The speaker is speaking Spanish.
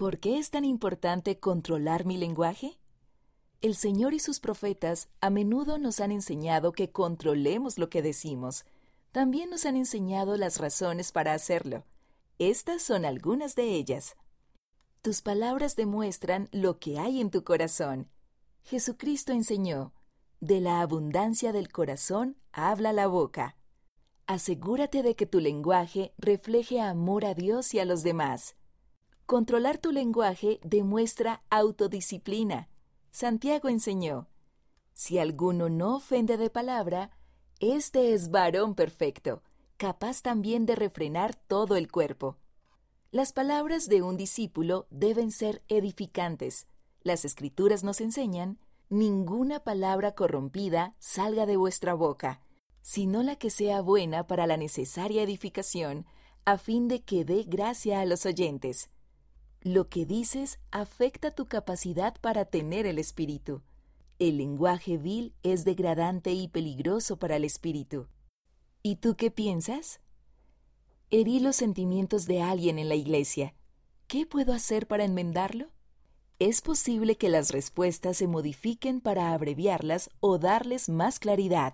¿Por qué es tan importante controlar mi lenguaje? El Señor y sus profetas a menudo nos han enseñado que controlemos lo que decimos. También nos han enseñado las razones para hacerlo. Estas son algunas de ellas. Tus palabras demuestran lo que hay en tu corazón. Jesucristo enseñó, de la abundancia del corazón habla la boca. Asegúrate de que tu lenguaje refleje amor a Dios y a los demás. Controlar tu lenguaje demuestra autodisciplina. Santiago enseñó, si alguno no ofende de palabra, este es varón perfecto, capaz también de refrenar todo el cuerpo. Las palabras de un discípulo deben ser edificantes. Las escrituras nos enseñan, ninguna palabra corrompida salga de vuestra boca, sino la que sea buena para la necesaria edificación, a fin de que dé gracia a los oyentes. Lo que dices afecta tu capacidad para tener el espíritu. El lenguaje vil es degradante y peligroso para el espíritu. ¿Y tú qué piensas? Herí los sentimientos de alguien en la iglesia. ¿Qué puedo hacer para enmendarlo? Es posible que las respuestas se modifiquen para abreviarlas o darles más claridad.